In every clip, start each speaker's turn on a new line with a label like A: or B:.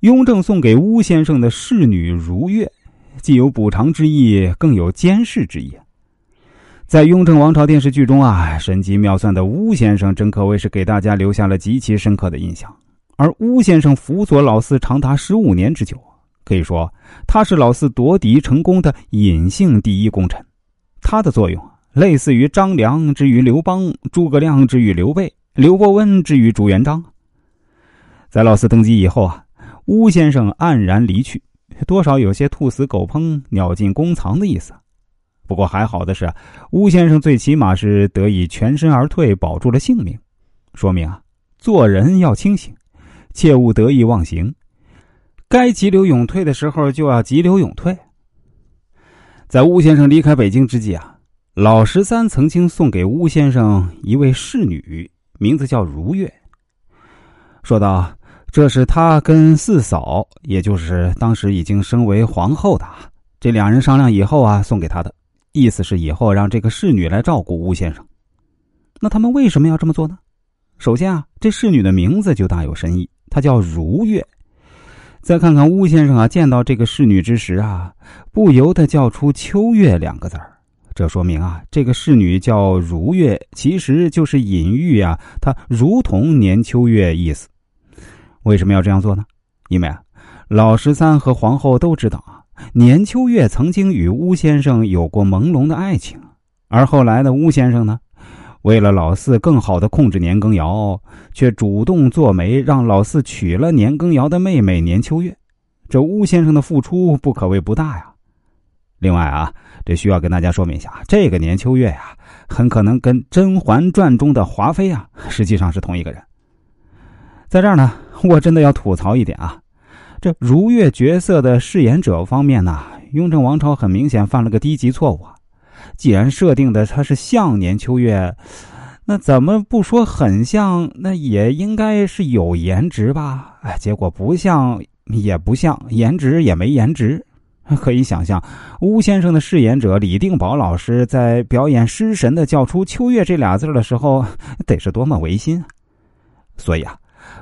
A: 雍正送给巫先生的侍女如月，既有补偿之意，更有监视之意。在雍正王朝电视剧中啊，神机妙算的巫先生真可谓是给大家留下了极其深刻的印象。而巫先生辅佐老四长达十五年之久，可以说他是老四夺嫡成功的隐性第一功臣。他的作用类似于张良之于刘邦，诸葛亮之于刘备，刘伯温之于朱元璋。在老四登基以后啊，巫先生黯然离去，多少有些兔死狗烹、鸟尽弓藏的意思。不过还好的是，巫先生最起码是得以全身而退，保住了性命，说明啊，做人要清醒，切勿得意忘形，该急流勇退的时候就要急流勇退。在巫先生离开北京之际啊，老十三曾经送给巫先生一位侍女，名字叫如月，说道：“这是他跟四嫂，也就是当时已经升为皇后的这两人商量以后啊，送给他的。”意思是以后让这个侍女来照顾邬先生，那他们为什么要这么做呢？首先啊，这侍女的名字就大有深意，她叫如月。再看看邬先生啊，见到这个侍女之时啊，不由得叫出“秋月”两个字儿，这说明啊，这个侍女叫如月，其实就是隐喻啊，她如同年秋月意思。为什么要这样做呢？因为啊，老十三和皇后都知道啊。年秋月曾经与巫先生有过朦胧的爱情，而后来的巫先生呢，为了老四更好的控制年羹尧，却主动做媒让老四娶了年羹尧的妹妹年秋月。这巫先生的付出不可谓不大呀。另外啊，这需要跟大家说明一下，这个年秋月呀，很可能跟《甄嬛传》中的华妃啊，实际上是同一个人。在这儿呢，我真的要吐槽一点啊。这如月角色的饰演者方面呢，雍正王朝很明显犯了个低级错误啊！既然设定的他是像年秋月，那怎么不说很像？那也应该是有颜值吧？哎，结果不像，也不像，颜值也没颜值。可以想象，巫先生的饰演者李定宝老师在表演失神的叫出“秋月”这俩字的时候，得是多么违心啊！所以啊。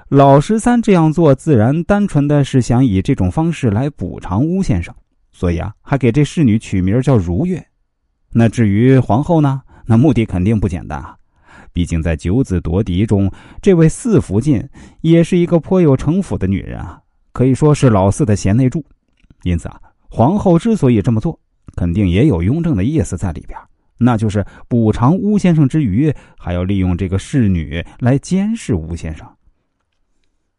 A: 老十三这样做，自然单纯的是想以这种方式来补偿巫先生，所以啊，还给这侍女取名叫如月。那至于皇后呢？那目的肯定不简单啊！毕竟在九子夺嫡中，这位四福晋也是一个颇有城府的女人啊，可以说是老四的贤内助。因此啊，皇后之所以这么做，肯定也有雍正的意思在里边，那就是补偿巫先生之余，还要利用这个侍女来监视巫先生。